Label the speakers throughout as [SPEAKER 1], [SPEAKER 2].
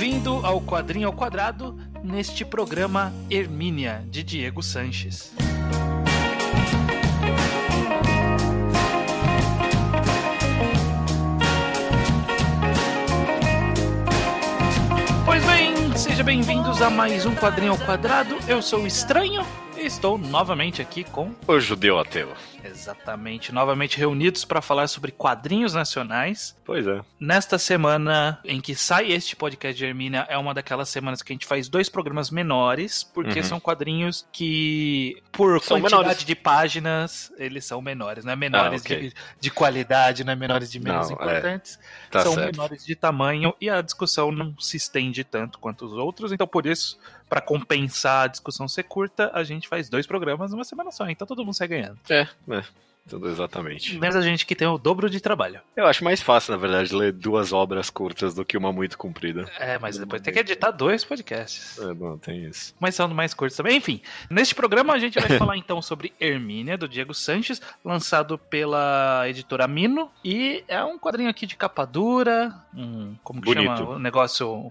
[SPEAKER 1] Bem-vindo ao Quadrinho ao Quadrado, neste programa Hermínia, de Diego Sanches. Pois bem, sejam bem-vindos a mais um Quadrinho ao Quadrado. Eu sou o Estranho e estou novamente aqui com
[SPEAKER 2] o Judeu Ateu.
[SPEAKER 1] Exatamente, novamente reunidos para falar sobre quadrinhos nacionais.
[SPEAKER 2] Pois é.
[SPEAKER 1] Nesta semana em que sai este podcast de Hermínia, é uma daquelas semanas que a gente faz dois programas menores, porque uhum. são quadrinhos que, por são quantidade menores. de páginas, eles são menores, não é menores ah, okay. de, de, qualidade, não é menores de menos não, é. importantes. É. Tá são certo. menores de tamanho e a discussão não se estende tanto quanto os outros, então por isso para compensar a discussão ser curta, a gente faz dois programas numa semana só, então todo mundo sai ganhando.
[SPEAKER 2] É, é. Tudo exatamente.
[SPEAKER 1] Menos a gente que tem o dobro de trabalho.
[SPEAKER 2] Eu acho mais fácil, na verdade, ler duas obras curtas do que uma muito comprida.
[SPEAKER 1] É, mas depois tem que editar dois podcasts.
[SPEAKER 2] É, bom, tem isso.
[SPEAKER 1] Mas são mais curtos também. Enfim, neste programa a gente vai falar então sobre Hermínia, do Diego Sanches, lançado pela editora Mino. E é um quadrinho aqui de capa dura, um, como que Bonito. chama? O negócio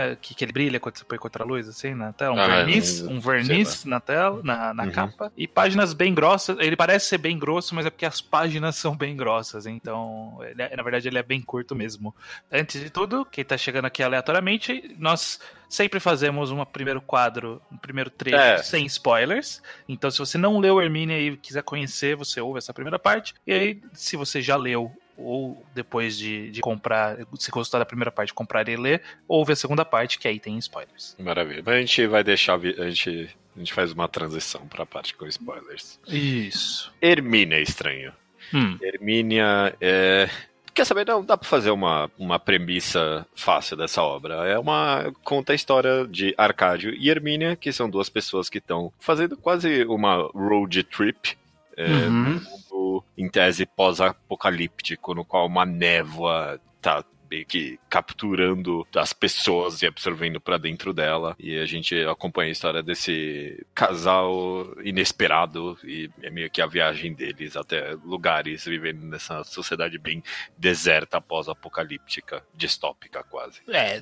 [SPEAKER 1] é, que, que ele brilha quando você põe contra a luz, assim, na tela. Um ah, verniz, é, um verniz na tela, na, na uhum. capa. E páginas bem grossas. Ele parece ser bem grosso, mas é porque as páginas são bem grossas, então, é, na verdade, ele é bem curto mesmo. Antes de tudo, quem tá chegando aqui aleatoriamente, nós sempre fazemos um primeiro quadro, um primeiro trecho é. sem spoilers. Então, se você não leu Hermínia e quiser conhecer, você ouve essa primeira parte. E aí, se você já leu ou depois de, de comprar, se gostar da primeira parte, comprar e ler, ouve a segunda parte, que aí tem spoilers.
[SPEAKER 2] Maravilha. Mas a gente vai deixar, a gente a gente faz uma transição para a parte com spoilers.
[SPEAKER 1] Isso.
[SPEAKER 2] Hermínia é estranho. Hum. Hermínia é. Quer saber? Não, dá para fazer uma, uma premissa fácil dessa obra. É uma. conta a história de Arcádio e Hermínia, que são duas pessoas que estão fazendo quase uma road trip. É, uhum. mundo, em tese pós-apocalíptico, no qual uma névoa tá meio que capturando as pessoas e absorvendo para dentro dela. E a gente acompanha a história desse casal inesperado e é meio que a viagem deles até lugares vivendo nessa sociedade bem deserta pós-apocalíptica, distópica quase.
[SPEAKER 1] É,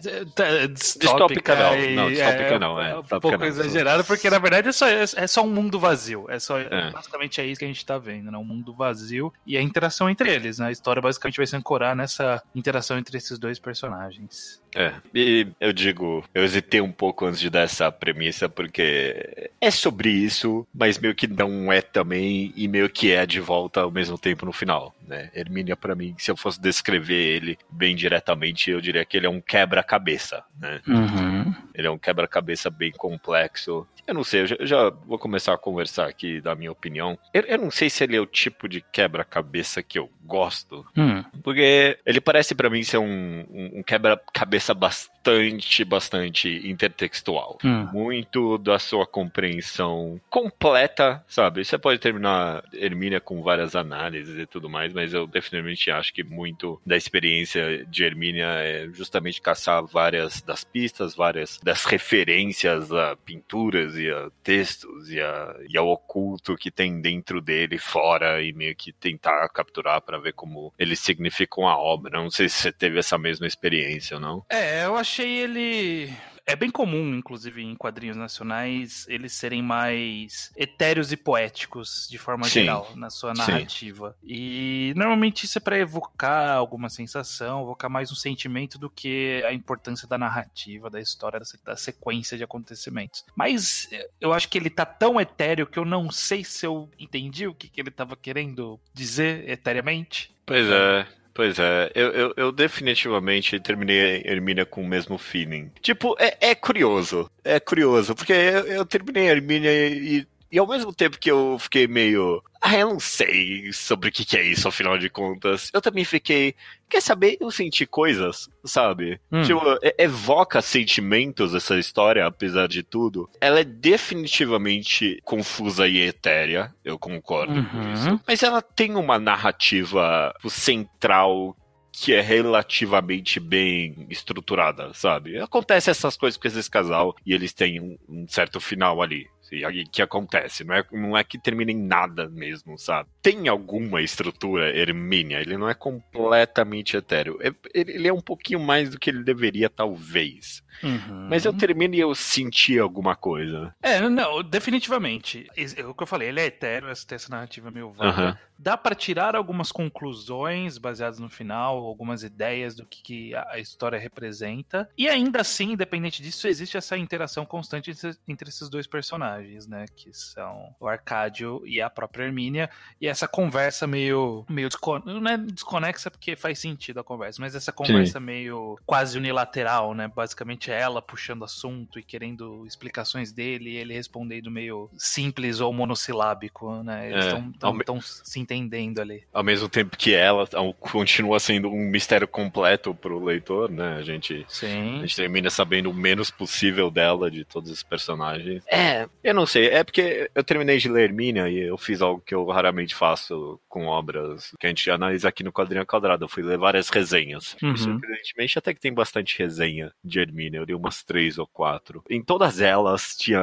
[SPEAKER 1] distópica,
[SPEAKER 2] não, não, distópica é, não, é.
[SPEAKER 1] Um pouco não, exagerado, porque na verdade é só, é, é só um mundo vazio. É só, é. basicamente é isso que a gente tá vendo, né? Um mundo vazio e a interação entre eles, né? A história basicamente vai se ancorar nessa interação entre esses dois personagens.
[SPEAKER 2] É, e eu digo, eu hesitei um pouco antes de dar essa premissa, porque é sobre isso, mas meio que não é também, e meio que é de volta ao mesmo tempo no final, né? Hermínia, para mim, se eu fosse descrever ele bem diretamente, eu diria que ele é um quebra-cabeça, né?
[SPEAKER 1] Uhum.
[SPEAKER 2] Ele é um quebra-cabeça bem complexo. Eu não sei, eu já, eu já, vou começar a conversar aqui da minha opinião. Eu, eu não sei se ele é o tipo de quebra-cabeça que eu gosto,
[SPEAKER 1] hum.
[SPEAKER 2] porque ele parece para mim ser um, um, um quebra-cabeça bastante, bastante intertextual.
[SPEAKER 1] Hum.
[SPEAKER 2] Muito da sua compreensão completa, sabe? Você pode terminar Hermínia com várias análises e tudo mais, mas eu definitivamente acho que muito da experiência de Hermínia é justamente caçar várias das pistas, várias das referências a pinturas e a textos e, a, e ao oculto que tem dentro dele, fora, e meio que tentar capturar para ver como eles significam a obra. Não sei se você teve essa mesma experiência ou não.
[SPEAKER 1] É, eu achei ele é bem comum, inclusive, em quadrinhos nacionais, eles serem mais etéreos e poéticos, de forma sim, geral, na sua narrativa. Sim. E normalmente isso é para evocar alguma sensação, evocar mais um sentimento do que a importância da narrativa, da história, da sequência de acontecimentos. Mas eu acho que ele tá tão etéreo que eu não sei se eu entendi o que, que ele tava querendo dizer etéreamente.
[SPEAKER 2] Pois é. Pois é, eu, eu, eu, definitivamente terminei Hermínia com o mesmo feeling. Tipo, é, é curioso. É curioso, porque eu, eu terminei Hermínia e, e ao mesmo tempo que eu fiquei meio. Ah, eu não sei sobre o que, que é isso, afinal de contas. Eu também fiquei. Quer saber? Eu senti coisas, sabe? Hum. Tipo, evoca sentimentos essa história, apesar de tudo. Ela é definitivamente confusa e etérea, eu concordo uhum. com isso. Mas ela tem uma narrativa central que é relativamente bem estruturada, sabe? Acontece essas coisas com esse casal e eles têm um, um certo final ali, e que acontece. Não é, não é que termina em nada mesmo, sabe? Tem alguma estrutura Hermínia, ele não é completamente etéreo. É, ele é um pouquinho mais do que ele deveria, talvez. Uhum. Mas eu termino e eu senti alguma coisa.
[SPEAKER 1] É, não, definitivamente. É o que eu falei, ele é etéreo, essa, essa narrativa meio vaga. Uhum. Dá para tirar algumas conclusões baseadas no final, algumas ideias do que, que, a história representa. E ainda assim, independente disso, existe essa interação constante entre esses dois personagens, né? Que são o Arcádio e a própria Hermínia. E essa conversa meio. meio descon... Não é desconexa porque faz sentido a conversa, mas essa conversa Sim. meio quase unilateral, né? Basicamente ela puxando assunto e querendo explicações dele, e ele respondendo meio simples ou monossilábico, né? Eles estão é, se entendendo ali.
[SPEAKER 2] Ao mesmo tempo que ela continua sendo um mistério completo pro leitor, né? A gente, Sim. a gente termina sabendo o menos possível dela, de todos os personagens. É, eu não sei, é porque eu terminei de ler Hermínia e eu fiz algo que eu raramente faço com obras que a gente analisa aqui no Quadrinho Quadrado. Eu fui ler várias resenhas. Uhum. surpreendentemente, até que tem bastante resenha de Hermínia eu li umas três ou quatro. Em todas elas tinha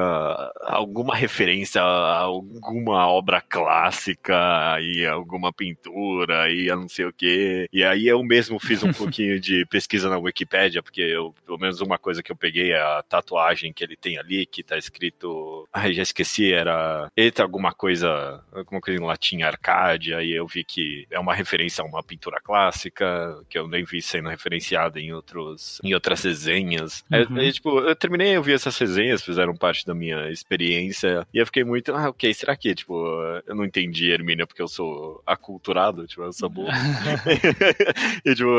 [SPEAKER 2] alguma referência a alguma obra clássica e alguma pintura e eu não sei o que. E aí eu mesmo fiz um pouquinho de pesquisa na Wikipédia, porque eu, pelo menos uma coisa que eu peguei é a tatuagem que ele tem ali, que tá escrito. Ai, já esqueci, era. Eita, alguma coisa. Alguma coisa em latim, Arcádia, e eu vi que é uma referência a uma pintura clássica, que eu nem vi sendo referenciada em outros em outras resenhas. Uhum. Aí, tipo, eu terminei, eu vi essas resenhas, fizeram parte da minha experiência, e eu fiquei muito, ah, ok, será que, tipo, eu não entendi Hermínia porque eu sou aculturado, tipo, eu sou burro. e, tipo,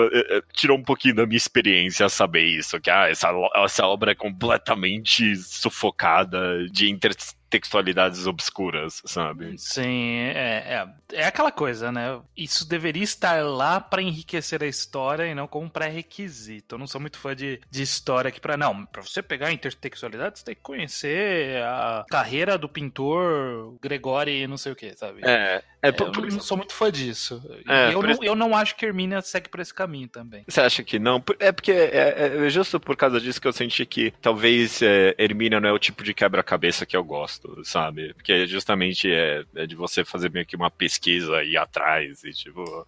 [SPEAKER 2] tirou um pouquinho da minha experiência saber isso, que, ah, essa, essa obra é completamente sufocada de inter textualidades obscuras, sabe?
[SPEAKER 1] Sim, é, é, é aquela coisa, né? Isso deveria estar lá para enriquecer a história e não como pré-requisito. Eu não sou muito fã de, de história aqui para não, para você pegar a intertextualidade, você tem que conhecer a carreira do pintor Gregori não sei o que, sabe?
[SPEAKER 2] É,
[SPEAKER 1] é, por, eu não sou muito fã disso. É, eu, não, eu não acho que Hermínia segue por esse caminho também.
[SPEAKER 2] Você acha que não? É porque é, é, é justo por causa disso que eu senti que talvez é, Hermínia não é o tipo de quebra-cabeça que eu gosto sabe? Porque justamente é, é, de você fazer meio que uma pesquisa e ir atrás e tipo.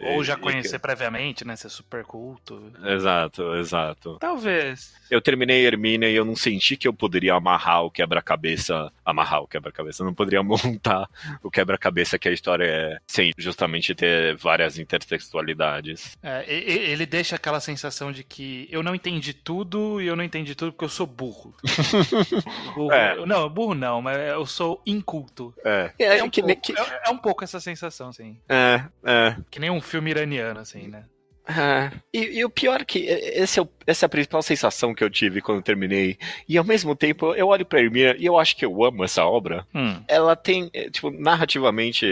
[SPEAKER 1] Ou já conhecer e... previamente, né? Ser super culto.
[SPEAKER 2] Exato, exato.
[SPEAKER 1] Talvez.
[SPEAKER 2] Eu terminei Hermínia e eu não senti que eu poderia amarrar o quebra-cabeça. Amarrar o quebra-cabeça. Eu não poderia montar o quebra-cabeça que a história é sem justamente ter várias intertextualidades.
[SPEAKER 1] É, ele deixa aquela sensação de que eu não entendi tudo e eu não entendi tudo porque eu sou burro. burro. É. Não, burro não, mas eu sou inculto.
[SPEAKER 2] É.
[SPEAKER 1] É, é, um, pouco, que... é, é um pouco essa sensação, assim.
[SPEAKER 2] É, é.
[SPEAKER 1] Que nem um filme iraniano, assim, né?
[SPEAKER 2] Ah, e, e, o pior é que esse é o, essa é a principal sensação que eu tive quando eu terminei. E ao mesmo tempo, eu olho pra Hermínia e eu acho que eu amo essa obra. Hum. Ela tem, é, tipo, narrativamente,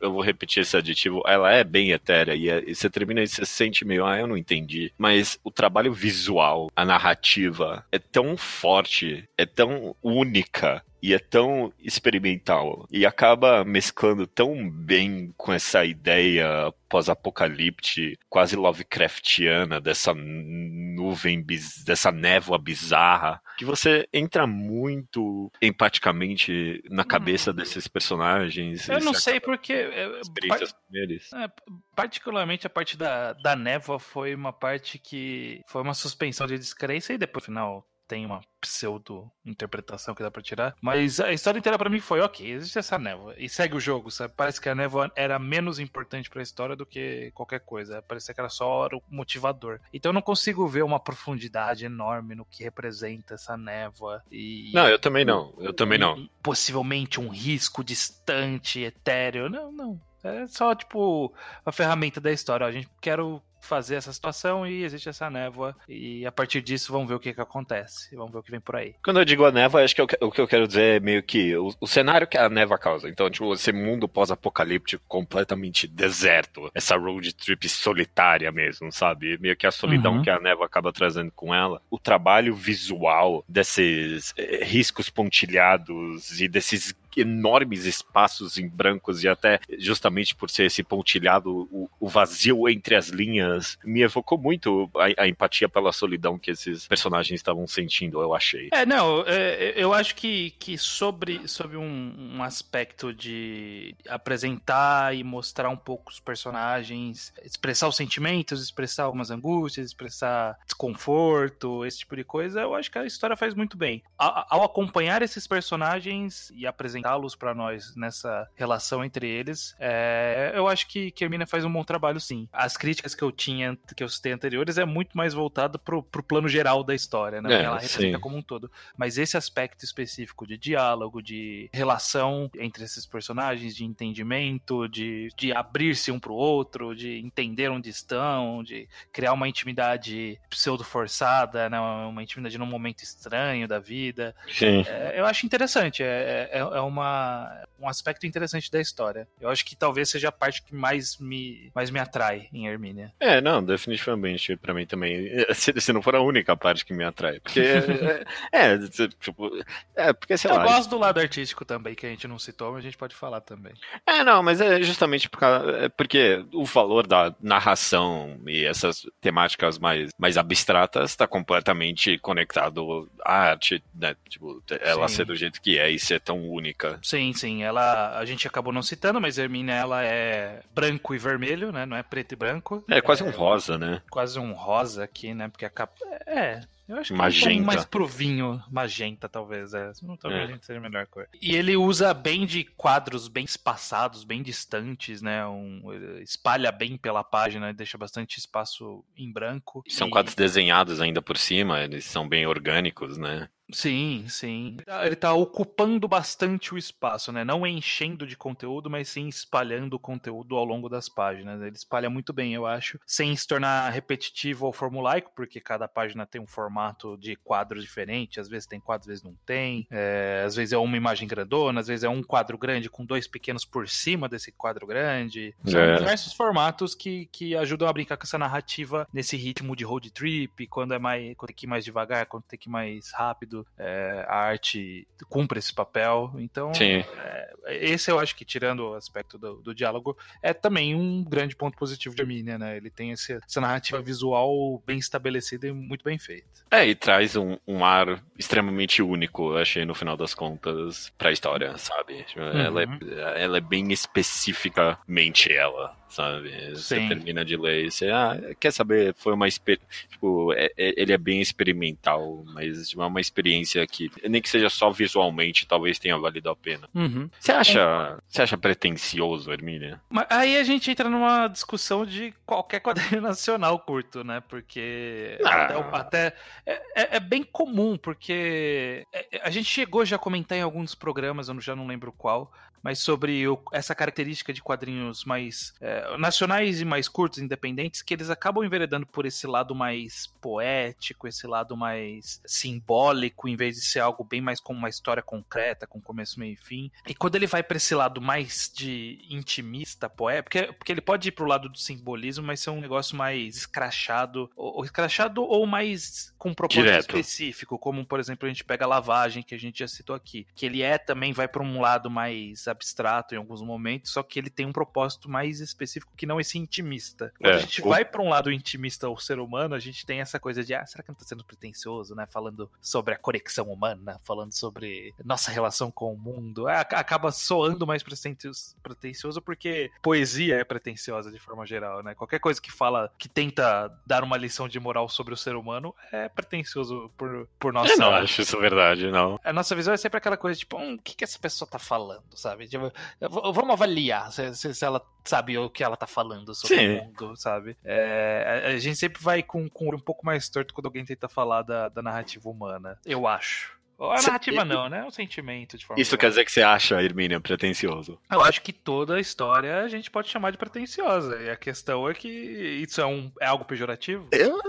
[SPEAKER 2] eu vou repetir esse aditivo, ela é bem etérea. E, é, e você termina e você sente meio, ah, eu não entendi. Mas o trabalho visual, a narrativa, é tão forte, é tão única e é tão experimental e acaba mesclando tão bem com essa ideia pós-apocalipse, quase Lovecraftiana dessa nuvem, dessa névoa bizarra, que você entra muito empaticamente na cabeça hum. desses personagens.
[SPEAKER 1] Eu não sei porque é, experiências com eles. É, particularmente a parte da, da névoa foi uma parte que foi uma suspensão de descrença e depois no final tem uma pseudo-interpretação que dá pra tirar. Mas a história inteira para mim foi, ok, existe essa névoa. E segue o jogo, sabe? Parece que a névoa era menos importante para a história do que qualquer coisa. Parecia que era só o motivador. Então eu não consigo ver uma profundidade enorme no que representa essa névoa. E,
[SPEAKER 2] não, eu também não. Eu também não.
[SPEAKER 1] Possivelmente um risco distante, etéreo. Não, não. É só, tipo, a ferramenta da história. a gente quer fazer essa situação e existe essa névoa. E a partir disso, vamos ver o que, que acontece. Vamos ver o que vem por aí.
[SPEAKER 2] Quando eu digo a névoa, acho que eu, o que eu quero dizer é meio que o, o cenário que a névoa causa. Então, tipo, esse mundo pós-apocalíptico completamente deserto. Essa road trip solitária mesmo, sabe? Meio que a solidão uhum. que a névoa acaba trazendo com ela. O trabalho visual desses eh, riscos pontilhados e desses enormes espaços em brancos e até justamente por ser esse pontilhado, o, o vazio entre as linhas, me evocou muito a, a, empatia pela solidão que esses personagens estavam sentindo, eu achei.
[SPEAKER 1] É, não, é, eu acho que, que sobre, sobre um, um aspecto de apresentar e mostrar um pouco os personagens, expressar os sentimentos, expressar algumas angústias, expressar desconforto, esse tipo de coisa, eu acho que a história faz muito bem. Ao acompanhar esses personagens e apresentá-los para nós nessa relação entre eles, é, eu acho que, que Hermina faz um bom trabalho sim. As críticas que eu tinha, que eu citei anteriores, é muito mais voltado pro, pro plano geral da história, né? É, ela representa sim. como um todo. Mas esse aspecto específico de diálogo, de relação entre esses personagens, de entendimento, de, de abrir-se um pro outro, de entender onde estão, de criar uma intimidade pseudo-forçada, né? Uma intimidade num momento estranho da vida.
[SPEAKER 2] Sim.
[SPEAKER 1] É, eu acho interessante. É, é, é uma, uma um aspecto interessante da história. Eu acho que talvez seja a parte que mais me, mais me atrai em Hermínia.
[SPEAKER 2] É, não, definitivamente para mim também. Se, se, não for a única parte que me atrai. Porque, é, é, tipo, é, porque sei
[SPEAKER 1] Eu
[SPEAKER 2] lá.
[SPEAKER 1] Eu gosto do lado artístico também, que a gente não citou, mas a gente pode falar também.
[SPEAKER 2] É, não, mas é justamente por causa, é porque o valor da narração e essas temáticas mais, mais abstratas está completamente conectado à arte, né? Tipo, ela sim. ser do jeito que é e ser tão única.
[SPEAKER 1] Sim, sim. Ela, a gente acabou não citando, mas Hermínia, ela é branco e vermelho, né? Não é preto e branco.
[SPEAKER 2] É quase um rosa, né?
[SPEAKER 1] Quase um rosa aqui, né? Porque a capa. É, eu acho que
[SPEAKER 2] magenta.
[SPEAKER 1] É mais pro vinho, magenta, talvez. É. Talvez é. seja a melhor cor. E ele usa bem de quadros bem espaçados, bem distantes, né? Um, espalha bem pela página, deixa bastante espaço em branco.
[SPEAKER 2] São e... quadros desenhados ainda por cima, eles são bem orgânicos, né?
[SPEAKER 1] Sim, sim. Ele está ocupando bastante o espaço, né? Não enchendo de conteúdo, mas sim espalhando o conteúdo ao longo das páginas. Ele espalha muito bem, eu acho, sem se tornar repetitivo ou formulaico, porque cada página tem um formato de quadro diferente. Às vezes tem quadro, às vezes não tem. É, às vezes é uma imagem grandona, às vezes é um quadro grande com dois pequenos por cima desse quadro grande. São é. diversos formatos que, que ajudam a brincar com essa narrativa nesse ritmo de road trip, quando é mais, quando tem que ir mais devagar, quando tem que ir mais rápido é, a arte cumpre esse papel. Então, é, esse eu acho que, tirando o aspecto do, do, diálogo, é também um grande ponto positivo de Arminia, né? Ele tem esse, essa narrativa visual bem estabelecida e muito bem feita.
[SPEAKER 2] É, e traz um, um ar extremamente único, eu achei, no final das contas, pra história, sabe? Uhum. Ela, é, ela é bem especificamente ela sabe? Você Sim. termina de ler e você, ah, quer saber, foi uma tipo, é, é, ele é bem experimental, mas tipo, é uma experiência que, nem que seja só visualmente, talvez tenha valido a pena.
[SPEAKER 1] Uhum.
[SPEAKER 2] Você acha, você acha pretencioso, Hermínia?
[SPEAKER 1] Mas aí a gente entra numa discussão de qualquer quadrinho nacional curto, né? Porque ah. até, até é, é, é, bem comum, porque é, a gente chegou já a comentar em alguns programas, eu já não lembro qual, mas sobre o, essa característica de quadrinhos mais é, nacionais e mais curtos, independentes, que eles acabam enveredando por esse lado mais poético, esse lado mais simbólico, em vez de ser algo bem mais como uma história concreta, com começo, meio e fim. E quando ele vai para esse lado mais de intimista, poético, porque, porque ele pode ir pro lado do simbolismo, mas ser um negócio mais escrachado, ou, ou escrachado ou mais com um propósito Direto. específico, como por exemplo a gente pega a lavagem, que a gente já citou aqui, que ele é também vai para um lado mais abstrato em alguns momentos, só que ele tem um propósito mais específico que não esse intimista. Quando é, a gente o... vai para um lado intimista ou ser humano, a gente tem essa coisa de, ah, será que não tá sendo pretencioso, né? Falando sobre a conexão humana, falando sobre nossa relação com o mundo. É, acaba soando mais pretencioso porque poesia é pretenciosa de forma geral, né? Qualquer coisa que fala, que tenta dar uma lição de moral sobre o ser humano é pretencioso por, por nossa... Eu
[SPEAKER 2] não acho isso verdade, não.
[SPEAKER 1] A nossa visão é sempre aquela coisa, tipo, hum, o que, que essa pessoa tá falando, sabe? Tipo, vamos avaliar se, se, ela sabe o que ela tá falando sobre Sim. o mundo, sabe? É, a, a, gente sempre vai com, com um pouco mais torto quando alguém tenta falar da, da narrativa humana. Eu acho. A narrativa não, né? O sentimento de forma
[SPEAKER 2] Isso quer dizer que você acha, Hermínia, pretencioso?
[SPEAKER 1] Eu acho que toda a história a gente pode chamar de pretenciosa. E a questão é que isso é, um, é algo pejorativo?
[SPEAKER 2] Eu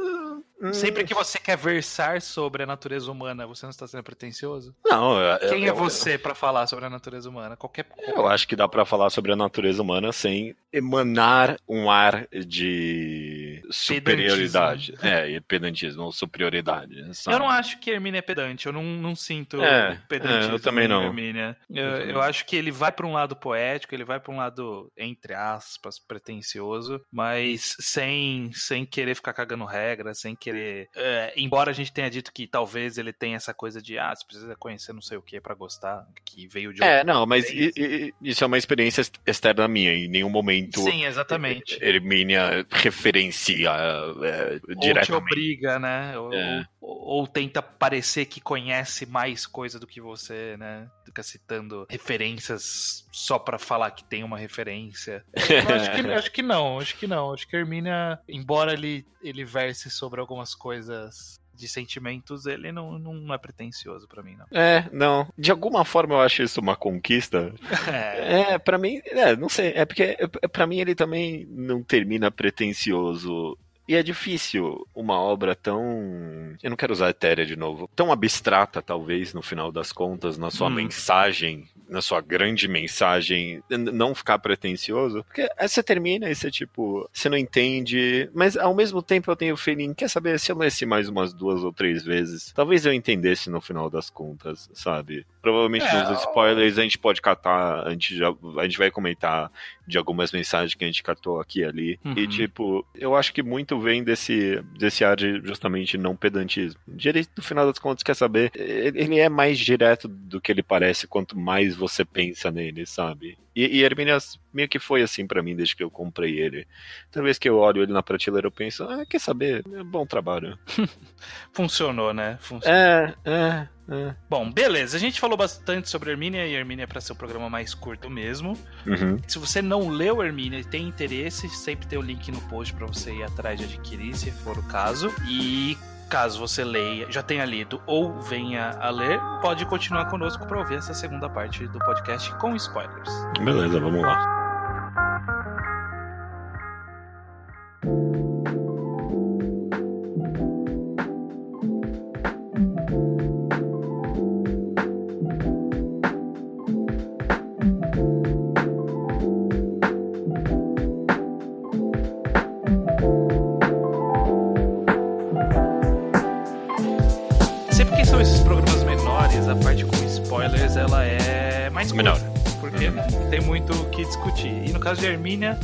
[SPEAKER 1] Sempre que você quer versar sobre a natureza humana, você não está sendo pretencioso?
[SPEAKER 2] Não.
[SPEAKER 1] Eu, Quem eu, é você para falar sobre a natureza humana? Qualquer.
[SPEAKER 2] Eu acho que dá para falar sobre a natureza humana sem emanar um ar de superioridade. É, e pedantismo ou superioridade.
[SPEAKER 1] Sabe? Eu não acho que Hermínia é pedante, eu não, não sinto é, pedantismo.
[SPEAKER 2] É, eu também não.
[SPEAKER 1] Hermínia. Eu, eu acho que ele vai para um lado poético, ele vai para um lado, entre aspas, pretencioso, mas sem, sem querer ficar cagando regra, sem querer. É, embora a gente tenha dito que talvez ele tenha essa coisa de, ah, você precisa conhecer não sei o que para gostar, que veio de.
[SPEAKER 2] É, não, mas i, i, isso é uma experiência externa minha, em nenhum momento.
[SPEAKER 1] Sim, exatamente.
[SPEAKER 2] Hermínia referencia é, diretamente. Ou te
[SPEAKER 1] obriga, né? Ou, é. ou, ou, tenta parecer que conhece mais coisa do que você, né? Fica citando referências só para falar que tem uma referência. acho, que, acho que não, acho que não. Acho que Hermínia, embora ele, ele verse sobre algumas coisas de sentimentos, ele não, não é pretencioso para mim, não.
[SPEAKER 2] É, não. De alguma forma eu acho isso uma conquista. É, é para mim, é, não sei, é porque é, para mim ele também não termina pretencioso e é difícil uma obra tão. Eu não quero usar etérea de novo. Tão abstrata, talvez, no final das contas, na sua hum. mensagem, na sua grande mensagem, não ficar pretencioso. Porque aí você termina e você, tipo, você não entende. Mas ao mesmo tempo eu tenho o feeling, quer saber, se eu lesse mais umas duas ou três vezes, talvez eu entendesse no final das contas, sabe? Provavelmente é, nos spoilers a gente pode catar, a gente, já, a gente vai comentar de algumas mensagens que a gente catou aqui e ali. Uhum. E, tipo, eu acho que muito vem desse, desse ar de justamente não pedantismo. Direito, no final das contas, quer saber, ele é mais direto do que ele parece quanto mais você pensa nele, sabe? E, e Herminias meio que foi assim para mim desde que eu comprei ele. Toda vez que eu olho ele na prateleira, eu penso, ah, quer saber? É bom trabalho.
[SPEAKER 1] Funcionou, né? Funcionou.
[SPEAKER 2] É, é. É.
[SPEAKER 1] Bom, beleza. A gente falou bastante sobre Hermínia e Hermínia é para ser o programa mais curto mesmo.
[SPEAKER 2] Uhum.
[SPEAKER 1] Se você não leu Hermínia e tem interesse, sempre tem o link no post para você ir atrás de adquirir, se for o caso. E caso você leia, já tenha lido ou venha a ler, pode continuar conosco para ouvir essa segunda parte do podcast com spoilers.
[SPEAKER 2] Beleza, vamos lá.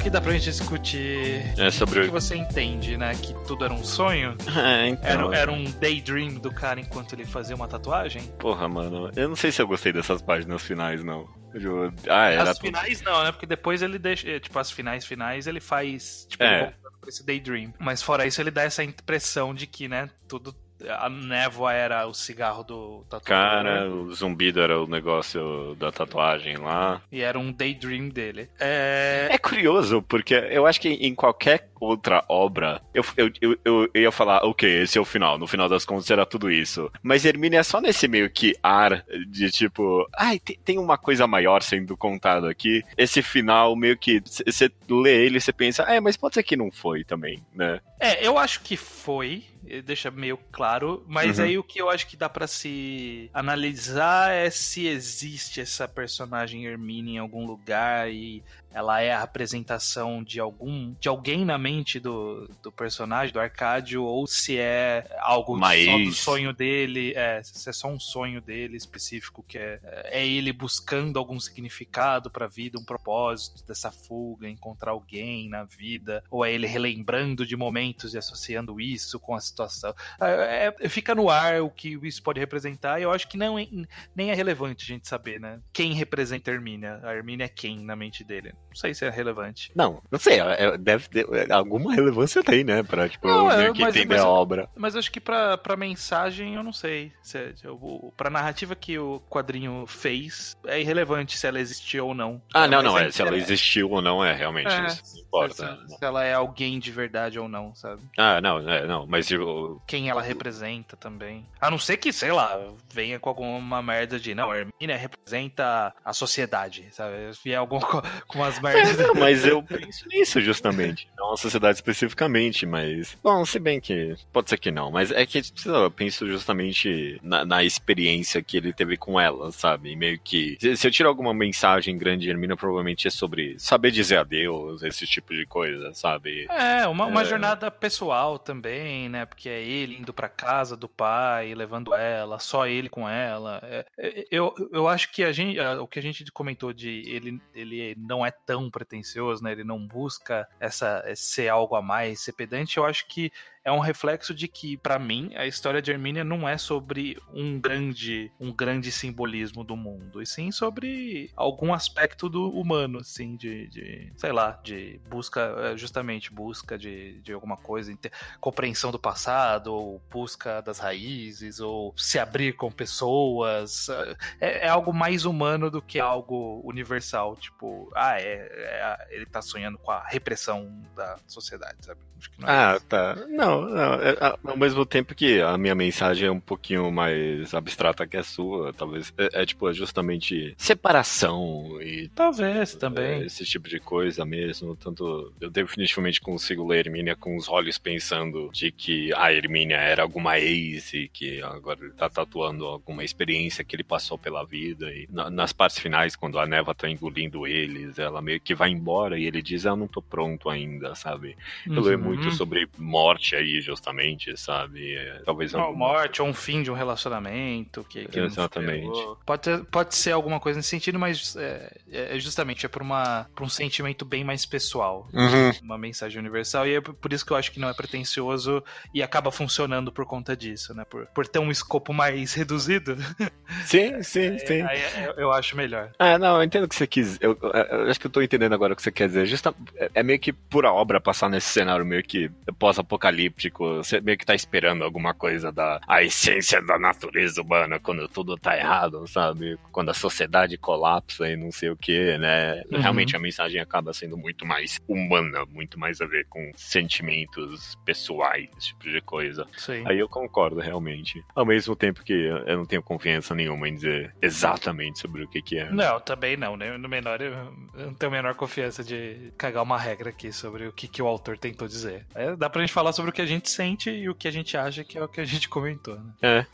[SPEAKER 1] Que dá pra gente discutir
[SPEAKER 2] é sobre
[SPEAKER 1] o que você entende, né? Que tudo era um sonho.
[SPEAKER 2] É, então...
[SPEAKER 1] era, era um daydream do cara enquanto ele fazia uma tatuagem.
[SPEAKER 2] Porra, mano. Eu não sei se eu gostei dessas páginas finais, não. Eu... Ah, era
[SPEAKER 1] as finais não, né? Porque depois ele deixa. Tipo, as finais finais ele faz. Tipo, é. voltando pra esse daydream. Mas fora isso, ele dá essa impressão de que, né, tudo a névoa era o cigarro do tatuador.
[SPEAKER 2] Cara, o zumbido era o negócio da tatuagem lá.
[SPEAKER 1] E era um daydream dele. É,
[SPEAKER 2] é curioso, porque eu acho que em qualquer outra obra, eu, eu, eu, eu, ia falar, ok, esse é o final. No final das contas era tudo isso. Mas Hermine é só nesse meio que ar de tipo, ai, tem, tem uma coisa maior sendo contada aqui. Esse final meio que você lê ele e você pensa, é, mas pode ser que não foi também, né?
[SPEAKER 1] É, eu acho que foi deixa meio claro, mas uhum. aí o que eu acho que dá para se analisar é se existe essa personagem Hermine em algum lugar e ela é a representação de algum de alguém na mente do, do personagem, do Arcádio, ou se é algo
[SPEAKER 2] Mas...
[SPEAKER 1] só do sonho dele, é, se é só um sonho dele específico, que é, é ele buscando algum significado pra vida, um propósito dessa fuga, encontrar alguém na vida, ou é ele relembrando de momentos e associando isso com a situação. É, é, fica no ar o que isso pode representar, e eu acho que não é, nem é relevante a gente saber, né? Quem representa a Hermínia? A Hermínia é quem na mente dele? Não sei se é relevante.
[SPEAKER 2] Não, não sei. É, é, deve ter. É, alguma relevância tem, né? Pra, tipo, não, é, que mas, entender mas, a obra.
[SPEAKER 1] Mas acho que pra, pra mensagem, eu não sei. Se, pra narrativa que o quadrinho fez, é irrelevante se ela existiu ou não.
[SPEAKER 2] Ah, não, não. É, se ela existiu ou não, é realmente. É, isso importa.
[SPEAKER 1] Se, se, ela é alguém de verdade ou não, sabe?
[SPEAKER 2] Ah, não, é, não. Mas eu...
[SPEAKER 1] Quem ela representa também. A não ser que, sei lá, venha com alguma merda de. Não, a Hermínia representa a sociedade, sabe? E algum, com umas Mas...
[SPEAKER 2] É, mas eu penso nisso justamente. Não a sociedade especificamente, mas. Bom, se bem que. Pode ser que não, mas é que eu penso justamente na, na experiência que ele teve com ela, sabe? Meio que. Se eu tirar alguma mensagem grande de Hermina, provavelmente é sobre saber dizer adeus, esse tipo de coisa, sabe?
[SPEAKER 1] É, uma, uma é... jornada pessoal também, né? Porque é ele indo pra casa do pai, levando ela, só ele com ela. É, é eu, eu acho que a gente, o que a gente comentou de ele, ele não é tão pretencioso, né? Ele não busca essa ser algo a mais, ser pedante. Eu acho que é um reflexo de que, para mim, a história de Hermínia não é sobre um grande, um grande simbolismo do mundo, e sim sobre algum aspecto do humano, assim, de, de sei lá, de busca, é, justamente busca de, de alguma coisa, compreensão do passado, ou busca das raízes, ou se abrir com pessoas. É, é algo mais humano do que algo universal, tipo, ah, é, é ele tá sonhando com a repressão da sociedade, sabe?
[SPEAKER 2] É ah, tá. Não, não. É, ao mesmo tempo que a minha mensagem é um pouquinho mais abstrata que a sua, talvez. É, é tipo, é justamente separação e.
[SPEAKER 1] Talvez também.
[SPEAKER 2] É, esse tipo de coisa mesmo. Tanto. Eu definitivamente consigo ler Hermínia com os olhos pensando de que a Hermínia era alguma ex e que agora ele tá tatuando alguma experiência que ele passou pela vida. E na, nas partes finais, quando a neva tá engolindo eles, ela meio que vai embora e ele diz: Eu não tô pronto ainda, sabe? Uhum. Eu leio muito sobre morte aí, justamente, sabe? É, talvez
[SPEAKER 1] uma morte ou um fim de um relacionamento que, que
[SPEAKER 2] exatamente
[SPEAKER 1] pode ter, pode ser alguma coisa nesse sentido, mas é, é justamente é por uma por um sentimento bem mais pessoal,
[SPEAKER 2] uhum.
[SPEAKER 1] uma mensagem universal e é por isso que eu acho que não é pretencioso e acaba funcionando por conta disso, né? Por, por ter um escopo mais reduzido.
[SPEAKER 2] Sim, sim, sim.
[SPEAKER 1] Aí eu, eu, acho melhor.
[SPEAKER 2] Ah, não, eu entendo o que você quis. Eu, eu, acho que eu tô entendendo agora o que você quer dizer. Justa, é, é meio que pura obra passar nesse cenário meio que pós-apocalíptico apocalíptico, você meio que tá esperando alguma coisa da a essência da natureza humana quando tudo tá errado, sabe? Quando a sociedade colapsa e não sei o que, né? Uhum. Realmente a mensagem acaba sendo muito mais humana, muito mais a ver com sentimentos pessoais, esse tipo de coisa.
[SPEAKER 1] Sim.
[SPEAKER 2] Aí eu concordo, realmente. Ao mesmo tempo que eu não tenho confiança nenhuma em dizer exatamente sobre o que, que é.
[SPEAKER 1] Não, também não, né? No menor, eu não tenho a menor confiança de cagar uma regra aqui sobre o que, que o autor tentou dizer. É, dá pra gente falar sobre o que a gente sente e o que a gente acha que é o que a gente comentou, né?
[SPEAKER 2] É.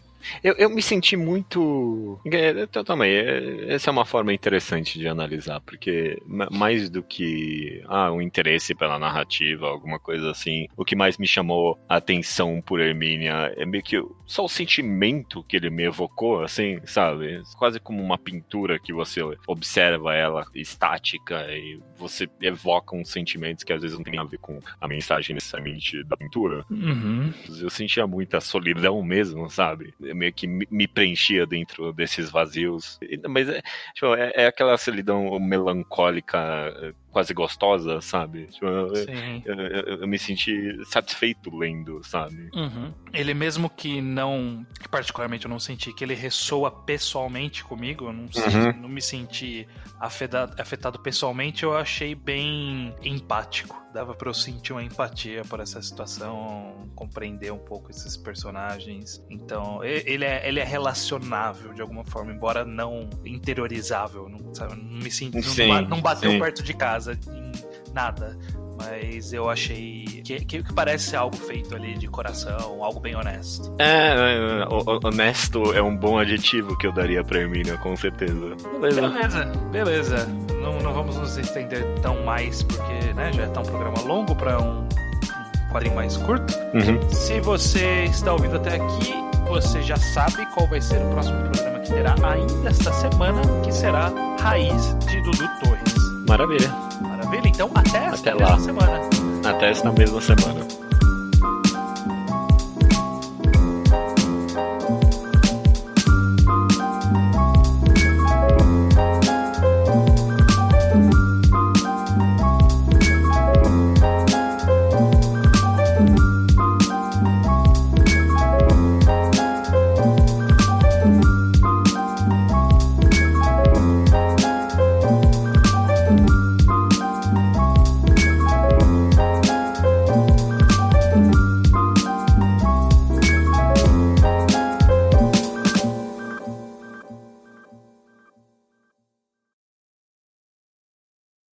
[SPEAKER 2] Eu, eu me senti muito. Eu também. É, essa é uma forma interessante de analisar, porque mais do que ah, um interesse pela narrativa, alguma coisa assim, o que mais me chamou a atenção por Hermínia é meio que só o sentimento que ele me evocou, assim, sabe? Quase como uma pintura que você observa ela estática e você evoca uns sentimentos que às vezes não tem a ver com a mensagem necessariamente da pintura.
[SPEAKER 1] Uhum.
[SPEAKER 2] Eu sentia muita solidão mesmo, sabe? Meio que me preenchia dentro desses vazios. Mas é, tipo, é, é aquela solidão melancólica quase gostosa, sabe? Tipo, eu, eu, eu, me senti satisfeito lendo, sabe?
[SPEAKER 1] Uhum. Ele mesmo que não, particularmente eu não senti que ele ressoa pessoalmente comigo, eu não, uhum. não me senti afetado, afetado pessoalmente, eu achei bem empático. Dava pra eu sentir uma empatia por essa situação, compreender um pouco esses personagens. Então, ele é, ele é relacionável de alguma forma, embora não interiorizável. Não, sabe, não me senti, não, não bateu sim. perto de casa casa em nada. Mas eu achei que, que, que, parece ser algo feito ali de coração, algo bem honesto.
[SPEAKER 2] É, é, é honesto é um bom adjetivo que eu daria pra Hermínia, com certeza.
[SPEAKER 1] Beleza. Beleza, beleza. Não, não vamos nos estender tão mais, porque né, já é um programa longo para um, um quadrinho mais curto.
[SPEAKER 2] Uhum.
[SPEAKER 1] Se você está ouvindo até aqui, você já sabe qual vai ser o próximo programa que terá ainda esta semana, que será Raiz de Dudu Torres.
[SPEAKER 2] Maravilha.
[SPEAKER 1] Maravilha, então até,
[SPEAKER 2] até lá.
[SPEAKER 1] semana.
[SPEAKER 2] Até esta mesma semana.